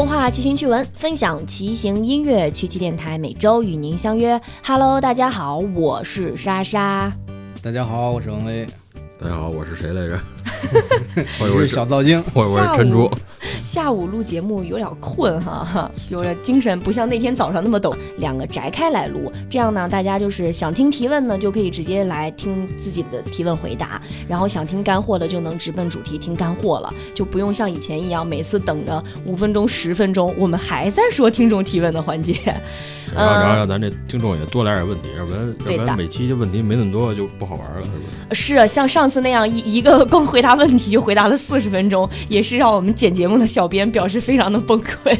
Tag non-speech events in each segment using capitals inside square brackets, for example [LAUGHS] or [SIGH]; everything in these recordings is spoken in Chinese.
共话骑行趣闻，分享骑行音乐，趣奇电台每周与您相约。Hello，大家好，我是莎莎。大家好，我是王威。大家好，我是谁来着？[LAUGHS] 我是小造精，我我是珍珠。下午录节目有点困哈，[LAUGHS] 有点精神，不像那天早上那么抖。两个摘开来录，这样呢，大家就是想听提问呢，就可以直接来听自己的提问回答；然后想听干货的，就能直奔主题听干货了，就不用像以前一样每次等个五分钟、十分钟，我们还在说听众提问的环节。[LAUGHS] 然后，然后让咱这听众也多来点问题，要不然要不然每期的问题没那么多就不好玩了，是不是？是像上次那样一一个光回答问题就回答了四十分钟，也是让我们剪节目的小编表示非常的崩溃。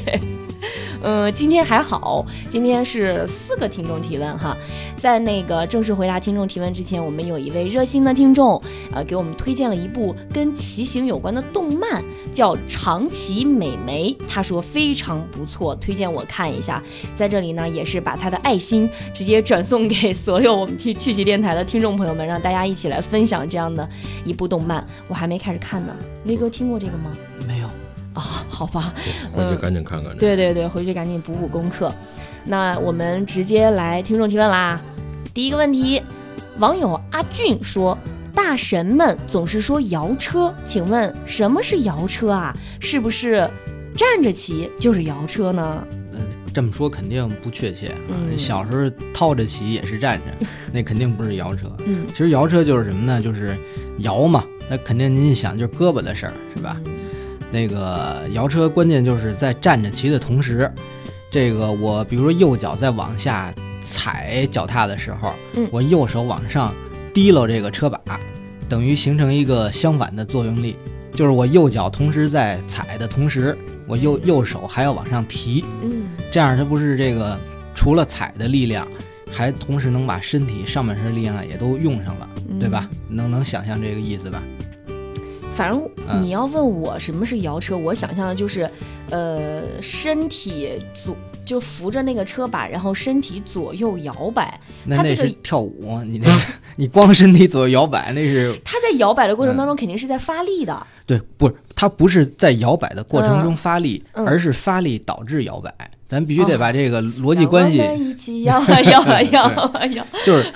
[LAUGHS] 嗯，今天还好，今天是四个听众提问哈。在那个正式回答听众提问之前，我们有一位热心的听众，呃，给我们推荐了一部跟骑行有关的动漫，叫《长骑美眉》，他说非常不错，推荐我看一下。在这里呢，也是把他的爱心直接转送给所有我们去趣骑电台的听众朋友们，让大家一起来分享这样的一部动漫。我还没开始看呢，雷哥听过这个吗？没有。啊，好吧，回去赶紧看看。对对对，回去赶紧补补功课。那我们直接来听众提问啦。第一个问题，网友阿俊说：“大神们总是说摇车，请问什么是摇车啊？是不是站着骑就是摇车呢？”嗯，这么说肯定不确切。嗯，小时候套着骑也是站着，那肯定不是摇车。嗯，其实摇车就是什么呢？就是摇嘛。那肯定您一想就是胳膊的事儿，是吧？那个摇车关键就是在站着骑的同时，这个我比如说右脚在往下踩脚踏的时候，我右手往上提溜这个车把，等于形成一个相反的作用力，就是我右脚同时在踩的同时，我右右手还要往上提，嗯，这样它不是这个除了踩的力量，还同时能把身体上半身力量也都用上了，对吧？能能想象这个意思吧？反正你要问我什么是摇车，我想象的就是，呃，身体左就扶着那个车把，然后身体左右摇摆。那那是跳舞，你那你光身体左右摇摆那是。[LAUGHS] 他在摇摆的过程当中肯定是在发力的。对，不是他不是在摇摆的过程中发力，而是发力导致摇摆。咱必须得把这个逻辑关系。一起摇啊 [LAUGHS] 摇啊摇 [LAUGHS] 啊摇。就是，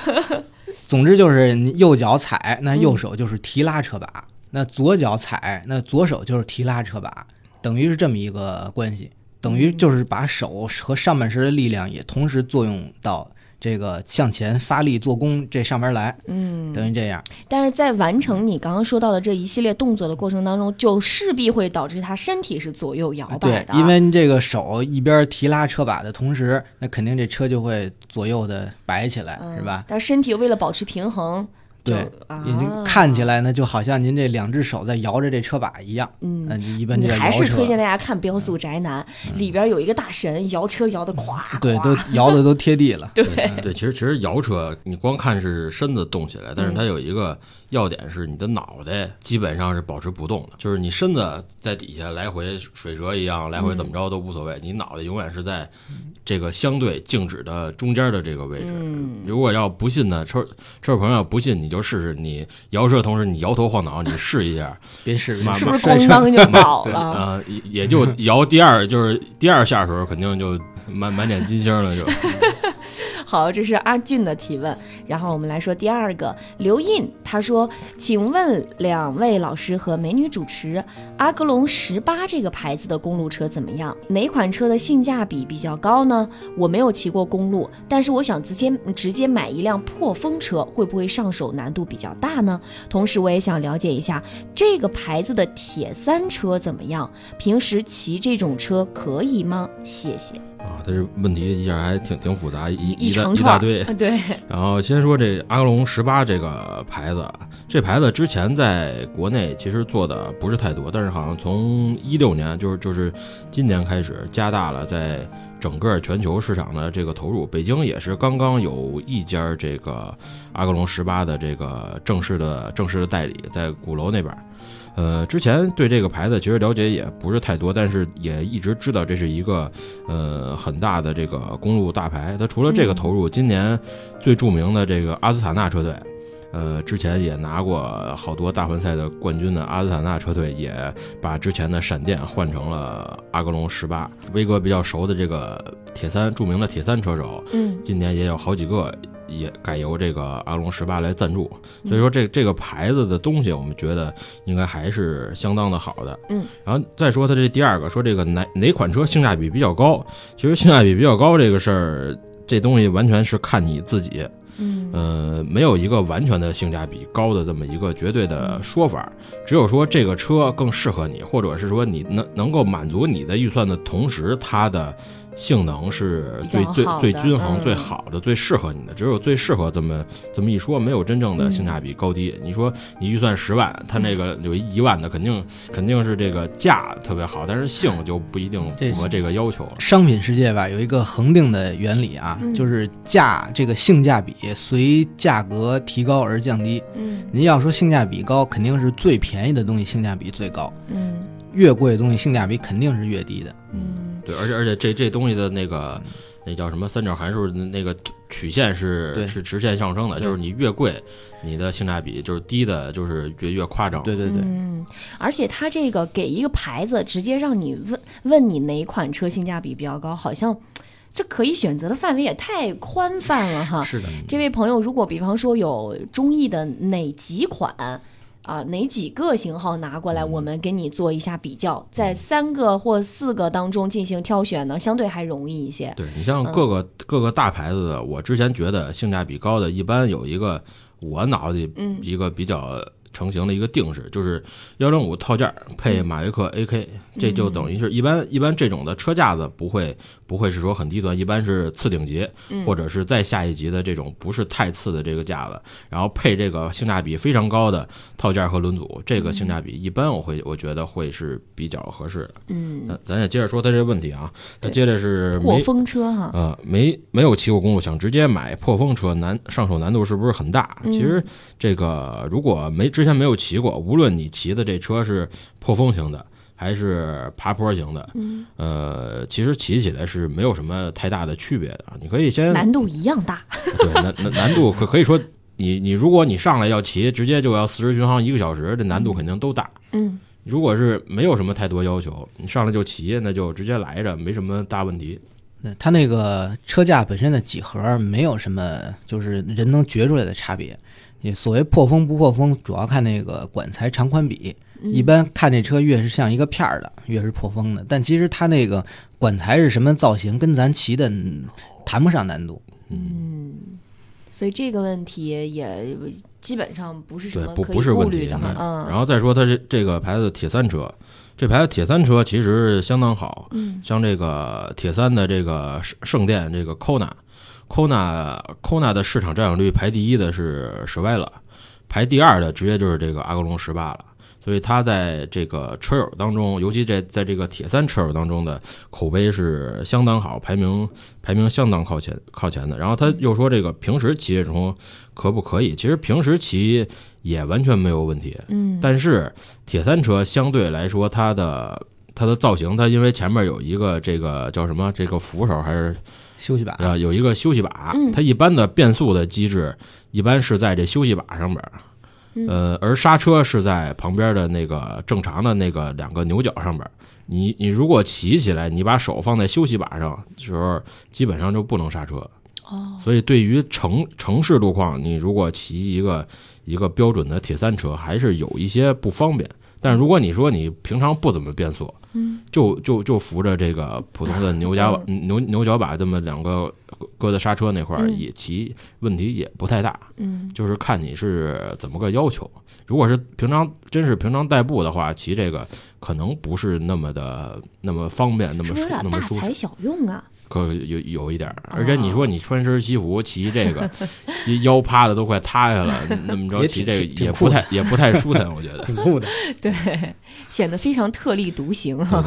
总之就是你右脚踩，那右手就是提拉车把。那左脚踩，那左手就是提拉车把，等于是这么一个关系，等于就是把手和上半身的力量也同时作用到这个向前发力做功这上边来，嗯，等于这样。但是在完成你刚刚说到的这一系列动作的过程当中，就势必会导致他身体是左右摇摆的。对，因为这个手一边提拉车把的同时，那肯定这车就会左右的摆起来，是吧？但身体为了保持平衡。对，已经看起来呢，就好像您这两只手在摇着这车把一样。嗯，你一般就还是推荐大家看《飙速宅男》，里边有一个大神摇车摇的咵，对，都摇的都贴地了。[LAUGHS] 对对，其实其实摇车，你光看是身子动起来，但是它有一个要点是你的脑袋基本上是保持不动的，就是你身子在底下来回水蛇一样来回怎么着都无所谓，你脑袋永远是在这个相对静止的中间的这个位置。如果要不信呢，车车友朋友不信你。就试试你摇车的同时，你摇头晃脑，你试一下，[LAUGHS] 别试，是不是 [LAUGHS] 咣当就倒了？啊，也就摇第二，就是第二下的时候，肯定就满满点金星了，就。好，这是阿俊的提问。然后我们来说第二个，刘印他说：“请问两位老师和美女主持，阿格隆十八这个牌子的公路车怎么样？哪款车的性价比比较高呢？我没有骑过公路，但是我想直接直接买一辆破风车，会不会上手难度比较大呢？同时，我也想了解一下这个牌子的铁三车怎么样？平时骑这种车可以吗？谢谢。”啊，这问题一下还挺挺复杂，一一大一大堆。对。然后先说这阿格隆十八这个牌子，这牌子之前在国内其实做的不是太多，但是好像从一六年，就是就是今年开始加大了在整个全球市场的这个投入。北京也是刚刚有一家这个阿格隆十八的这个正式的正式的代理，在鼓楼那边。呃，之前对这个牌子其实了解也不是太多，但是也一直知道这是一个呃很大的这个公路大牌。它除了这个投入，今年最著名的这个阿斯塔纳车队，呃，之前也拿过好多大环赛的冠军的阿斯塔纳车队，也把之前的闪电换成了阿格隆十八。威哥比较熟的这个铁三著名的铁三车手，嗯，今年也有好几个。也改由这个阿龙十八来赞助，所以说这这个牌子的东西，我们觉得应该还是相当的好的。嗯，然后再说它这第二个，说这个哪哪款车性价比比较高？其实性价比比较高这个事儿，这东西完全是看你自己。嗯，呃，没有一个完全的性价比高的这么一个绝对的说法，只有说这个车更适合你，或者是说你能能够满足你的预算的同时，它的。性能是最最最均衡、最好的、最适合你的，只有最适合这么这么一说，没有真正的性价比高低。你说你预算十万，它那个有一万的，肯定肯定是这个价特别好，但是性就不一定符合这个要求了。商品世界吧，有一个恒定的原理啊，就是价这个性价比随价格提高而降低。嗯，您要说性价比高，肯定是最便宜的东西性价比最高。嗯，越贵的东西性价比肯定是越低的。嗯。对，而且而且这这东西的那个那叫什么三角函数那个曲线是是直线上升的，就是你越贵，你的性价比就是低的，就是越越夸张。对对对，嗯，而且它这个给一个牌子，直接让你问问你哪款车性价比比较高，好像这可以选择的范围也太宽泛了哈。是的，这位朋友，如果比方说有中意的哪几款？啊，哪几个型号拿过来，我们给你做一下比较，在三个或四个当中进行挑选呢，相对还容易一些。对你像各个各个大牌子的，我之前觉得性价比高的，一般有一个我脑子里一个比较。成型的一个定式就是幺零五套件配马约克 AK，这就等于是一般一般这种的车架子不会不会是说很低端，一般是次顶级或者是再下一级的这种不是太次的这个架子，然后配这个性价比非常高的套件和轮组，这个性价比一般我会我觉得会是比较合适的。嗯，那咱也接着说他这个问题啊，他接着是破风车哈，呃，没没有骑过公路，想直接买破风车，难上手难度是不是很大？其实这个如果没之前没有骑过，无论你骑的这车是破风型的还是爬坡型的，呃，其实骑起来是没有什么太大的区别的。你可以先难度一样大，[LAUGHS] 对难难难度可可以说，你你如果你上来要骑，直接就要四十巡航一个小时，这难度肯定都大。嗯，如果是没有什么太多要求，你上来就骑，那就直接来着，没什么大问题。它那个车架本身的几何没有什么，就是人能觉出来的差别。所谓破风不破风，主要看那个管材长宽比。一般看这车越是像一个片儿的，越是破风的。但其实它那个管材是什么造型，跟咱骑的谈不上难度。嗯，所以这个问题也基本上不是什么不不是问题的嗯。然后再说它这这个牌子铁三车，这牌子铁三车其实相当好。嗯，像这个铁三的这个圣圣殿这个 Kona。Kona Kona 的市场占有率排第一的是舍外了，排第二的直接就是这个阿格隆十八了。所以它在这个车友当中，尤其在在这个铁三车友当中的口碑是相当好，排名排名相当靠前靠前的。然后他又说这个平时骑这种可不可以？其实平时骑也完全没有问题。嗯，但是铁三车相对来说，它的它的造型，它因为前面有一个这个叫什么这个扶手还是。休息把啊，有一个休息把，它一般的变速的机制一般是在这休息把上边，呃，而刹车是在旁边的那个正常的那个两个牛角上边。你你如果骑起来，你把手放在休息把上时候，基本上就不能刹车。哦，所以对于城城市路况，你如果骑一个一个标准的铁三车，还是有一些不方便。但如果你说你平常不怎么变速，嗯，就就就扶着这个普通的牛夹牛牛角把这么两个搁在刹车那块儿也骑，问题也不太大，嗯，就是看你是怎么个要求。如果是平常真是平常代步的话，骑这个可能不是那么的那么方便，那么舒那么舒服。大材小用啊。可有有一点儿，而且你说你穿身西服骑这个，[LAUGHS] 腰趴的都快塌下了，那么着骑这个也不太也不太舒坦，我觉得挺酷的，[LAUGHS] 对，显得非常特立独行哈。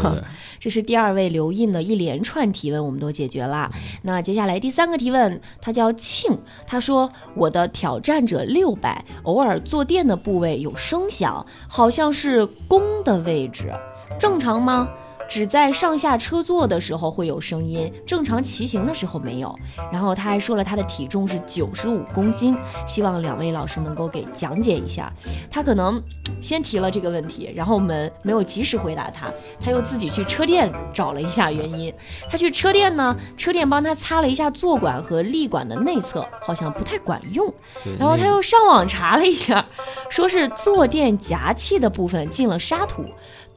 这是第二位刘印的一连串提问，我们都解决了。那接下来第三个提问，他叫庆，他说我的挑战者六百偶尔坐垫的部位有声响，好像是弓的位置，正常吗？只在上下车座的时候会有声音，正常骑行的时候没有。然后他还说了他的体重是九十五公斤，希望两位老师能够给讲解一下。他可能先提了这个问题，然后我们没有及时回答他，他又自己去车店找了一下原因。他去车店呢，车店帮他擦了一下坐管和立管的内侧，好像不太管用。然后他又上网查了一下，说是坐垫夹器的部分进了沙土。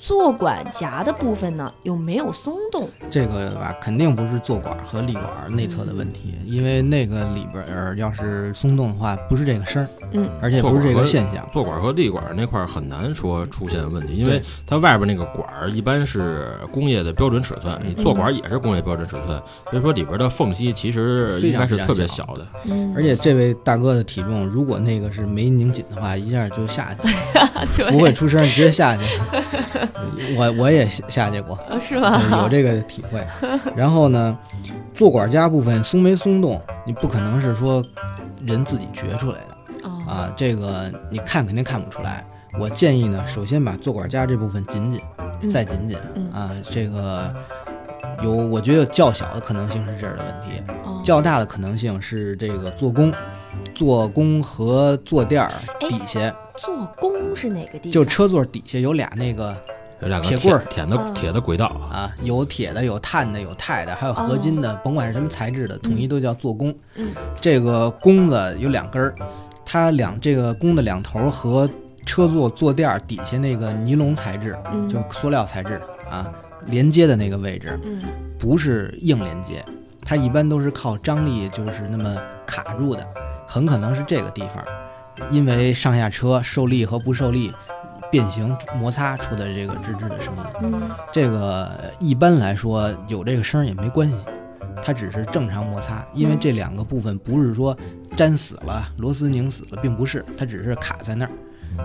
坐管夹的部分呢，又没有松动。这个吧，肯定不是坐管和立管内侧的问题，因为那个里边儿要是松动的话，不是这个声儿，嗯，而且不是这个现象。坐管和立管那块很难说出现问题，因为它外边那个管儿一般是工业的标准尺寸，你坐管也是工业标准尺寸，所以说里边的缝隙其实应该是特别小的。嗯，而且这位大哥的体重，如果那个是没拧紧的话，一下就下去了，[LAUGHS] 不会出声，直接下去。[LAUGHS] 我我也下去过，是吗？有这个体会。[LAUGHS] 然后呢，坐管夹部分松没松动，你不可能是说人自己觉出来的啊。这个你看肯定看不出来。我建议呢，首先把坐管夹这部分紧紧，再紧紧啊。这个有，我觉得较小的可能性是这儿的问题，较大的可能性是这个做工，做工和坐垫儿底下。做工是哪个地方？就车座底下有俩那个。有两个铁棍儿，铁的铁的轨道啊，有铁的，有碳的，有钛的，还有合金的，甭管是什么材质的，统一都叫做工。嗯，这个弓子有两根儿，它两这个弓的两头和车座坐垫底下那个尼龙材质，就塑料材质啊，连接的那个位置，嗯，不是硬连接，它一般都是靠张力，就是那么卡住的，很可能是这个地方，因为上下车受力和不受力。变形摩擦出的这个吱吱的声音，嗯，这个一般来说有这个声也没关系，它只是正常摩擦，因为这两个部分不是说粘死了，螺丝拧死了，并不是，它只是卡在那儿，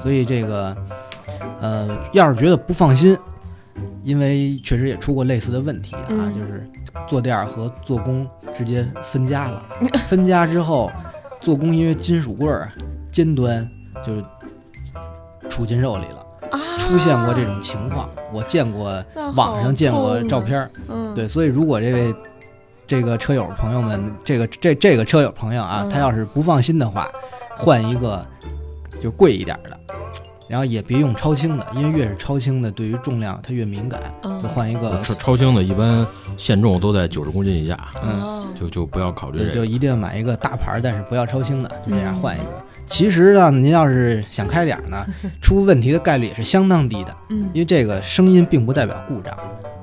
所以这个，呃，要是觉得不放心，因为确实也出过类似的问题啊，就是坐垫和做工直接分家了，分家之后，做工因为金属棍儿尖端就。杵进肉里了，出现过这种情况，我见过网上见过照片嗯，对，所以如果这位这个车友朋友们，这个这这个车友朋友啊，他要是不放心的话，换一个就贵一点的，然后也别用超轻的，因为越是超轻的，对于重量它越敏感，就换一个超超轻的，一般限重都在九十公斤以下，嗯，就就不要考虑这个，就一定要买一个大牌，但是不要超轻的，就这样换一个。其实呢，您要是想开点呢，[LAUGHS] 出问题的概率也是相当低的。嗯，因为这个声音并不代表故障，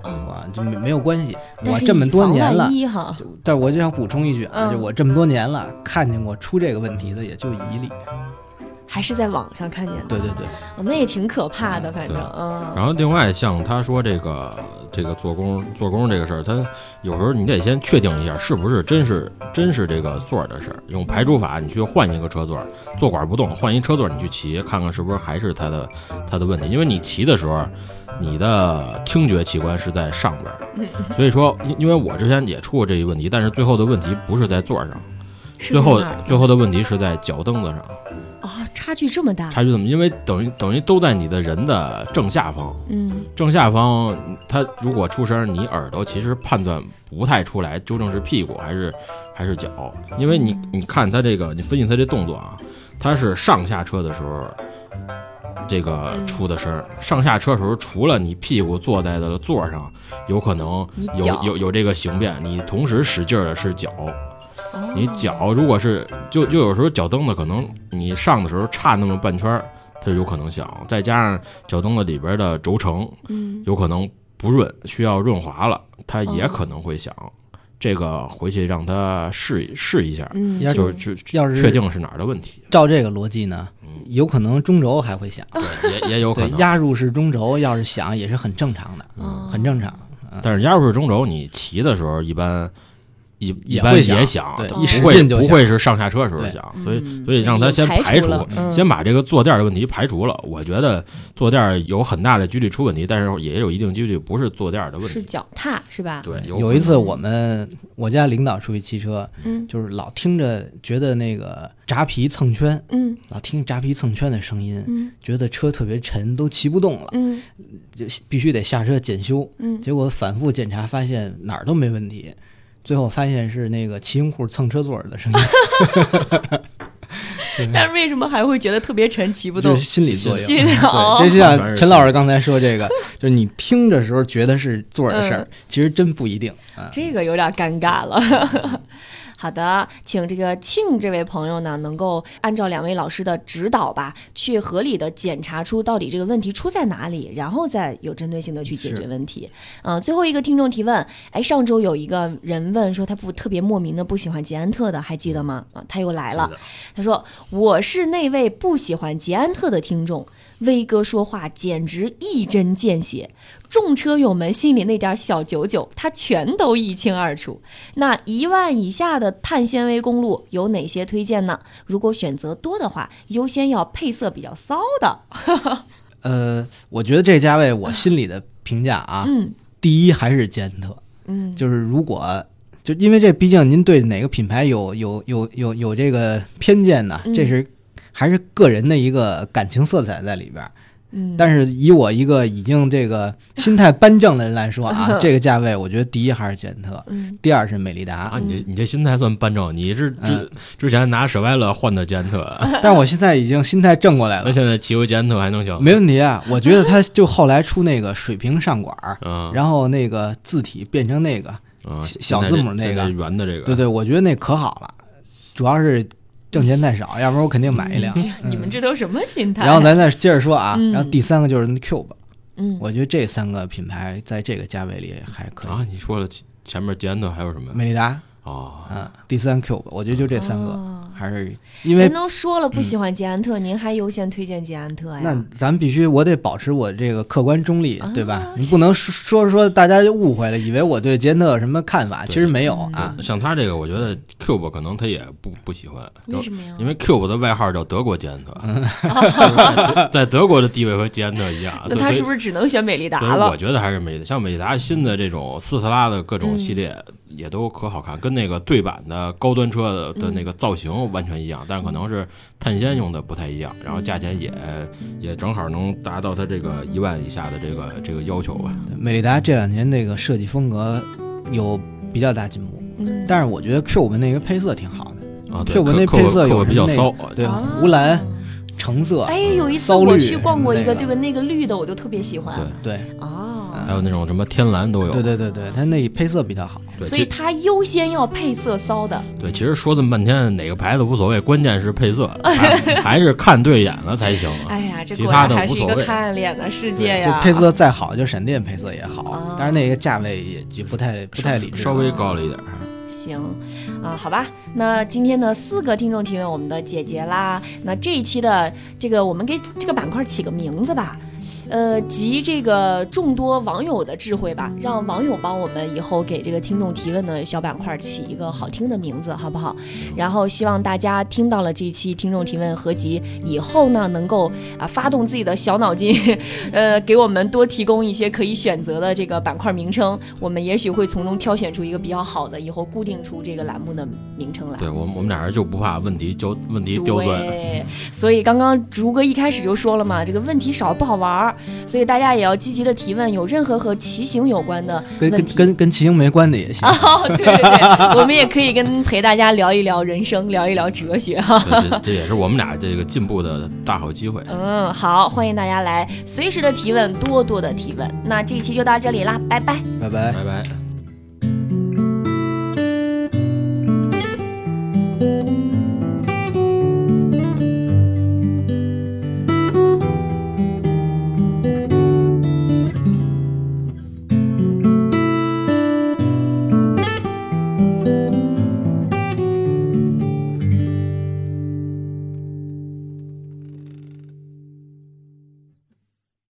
啊，就没没有关系。我这么多年了，但我就想补充一句啊，就我这么多年了，看见过出这个问题的也就一例。还是在网上看见的，对对对，那也挺可怕的，反正嗯。然后另外像他说这个这个做工做工这个事儿，他有时候你得先确定一下是不是真是真是这个座儿的事儿，用排除法你去换一个车座，坐管不动，换一车座你去骑，看看是不是还是他的他的问题。因为你骑的时候，你的听觉器官是在上边，所以说因因为我之前也出过这一问题，但是最后的问题不是在座上，最后最后的问题是在脚蹬子上。啊，差距这么大！差距怎么？因为等于等于都在你的人的正下方。嗯，正下方，它如果出声，你耳朵其实判断不太出来，究竟是屁股还是还是脚。因为你你看它这个，你分析它这动作啊，它是上下车的时候，这个出的声。上下车时候，除了你屁股坐在的座上，有可能有有有这个形变，你同时使劲的是脚。你脚如果是就就有时候脚蹬子可能你上的时候差那么半圈，它就有可能响。再加上脚蹬子里边的轴承，嗯，有可能不润，需要润滑了，它也可能会响。这个回去让他试试一下，嗯，就是要是确定是哪儿的问题。照这个逻辑呢，有可能中轴还会响，对，也也有可能压入式中轴要是响也是很正常的，嗯，很正常。但是压入式中轴你骑的时候一般。一一般也响对不一使会劲就不会是上下车时候对响，所以嗯所以让他先排排除先把这个坐垫的问题排除了。我觉得坐垫有很大的几率出问题，但是也有一定几率不是坐垫的问题。是脚踏是吧？对，有一次我们我家领导出去骑车，嗯就是老听着觉得那个扎皮蹭圈，嗯老听扎皮蹭圈的声音，嗯觉得车特别沉，都骑不动了，嗯就必须得下车检修。嗯，结果反复检查，发现哪儿都没问题，最后发现是那个骑行裤蹭车座儿的声音，[LAUGHS] 但是为什么还会觉得特别沉，骑不动这是？心理作用。对，这就像陈老师刚才说这个，[LAUGHS] 就是你听着时候觉得是座儿的事儿嗯，其实真不一定啊。这个有点尴尬了。好的，请这个庆这位朋友呢，能够按照两位老师的指导吧，去合理的检查出到底这个问题出在哪里，然后再有针对性的去解决问题。嗯、最后一个听众提问，哎，上周有一个人问说他不特别莫名的不喜欢捷安特的，还记得吗？啊，他又来了，他说我是那位不喜欢捷安特的听众。威哥说话简直一针见血，众车友们心里那点小九九，他全都一清二楚。那一万以下的碳纤维公路有哪些推荐呢？如果选择多的话，优先要配色比较骚的。[LAUGHS] 呃，我觉得这价位我心里的评价啊，嗯第一还是捷安特，嗯就是如果就因为这，毕竟您对哪个品牌有有有有有这个偏见呢？嗯这是还是个人的一个感情色彩在里边儿。嗯，但是以我一个已经这个心态扳正的人来说啊，[LAUGHS] 这个价位，我觉得第一还是捷安特，嗯。第二是美利达。啊，。你这你这心态算扳正，你是之嗯。之前拿舍外乐换的捷安特，[LAUGHS] 但我现在已经心态正过来了。那，现在骑回捷安特还能行？没问题啊。我觉得他就后来出那个水平上管，嗯，然后那个字体变成那个，嗯小字母那个圆的这个，对对，我觉得那可好了，主要是挣钱太少，要不然我肯定买一辆。你们这都什么心态？然后咱再接着说啊，嗯然后第三个就是那 Cube，嗯我觉得这三个品牌在这个价位里还可以。啊，你说了前前面捷安特还有什么？美利达，哦，嗯，第三 Cube，我觉得就这三个，哦还是因为您都说了不喜欢捷安特，您还优先推荐捷安特呀？那咱必须我得保持我这个客观中立，啊对吧？你不能说说说大家就误会了，以为我对捷安特有什么看法，其实没有啊。像他这个，我觉得 Cube 可能他也不不喜欢，为什么呀？因为 Cube 的外号叫德国捷安特，嗯 [LAUGHS] 在德国的地位和捷安特一样。[LAUGHS] 那他是不是？只能选美利达了我？觉得还是美，像美利达新的这种斯特拉的各种系列也都可好看，跟那个对版的高端车的的那个造型完全一样，但可能是碳纤用的不太一样，然后价钱也也正好能达到它这个一万以下的这个这个要求吧。美利达这两年那个设计风格有比较大进步，嗯，但是我觉得 Cube 那个配色挺好的。啊，对 Cube 那客配色客有那比较骚，对啊。湖蓝、橙色，哎，有一次我去逛过一个，那个。对吧？那个绿的我就特别喜欢。对，对。哦，还有那种什么天蓝都有。对对对对，它那配色比较好。对，所以其它优先要配色骚的。对，其实说这么半天，哪个牌子无所谓，关键是配色，[LAUGHS] 还还是看对眼了才行。[LAUGHS] 哎呀，这其他的还是一的无所谓个看脸的世界就呀。配色再好，就闪电配色也好啊，但是那个价位也就不太不太理智。稍微高了一点。行，啊，好吧，那今天的四个听众提问我们的姐姐啦。那这一期的这个，我们给这个板块起个名字吧。呃，集这个众多网友的智慧吧，让网友帮我们以后给这个听众提问的小板块起一个好听的名字，好不好？然后希望大家听到了这期听众提问合集以后呢，能够啊发动自己的小脑筋，呃，给我们多提供一些可以选择的这个板块名称，我们也许会从中挑选出一个比较好的，以后固定出这个栏目的名称来。对我们，我们俩人就不怕问题刁问题刁钻。对，所以刚刚竹哥一开始就说了嘛，这个问题少不好玩儿，所以大家也要积极的提问，有任何和骑行有关的跟跟。跟跟骑行没关的也行。哦，[LAUGHS] 对对对，我们也可以跟陪大家聊一聊人生，聊一聊哲学哈。这这也是我们俩这个进步的大好机会。嗯，好，欢迎大家来随时的提问，多多的提问。那这一期就到这里啦，拜拜。拜拜。拜拜。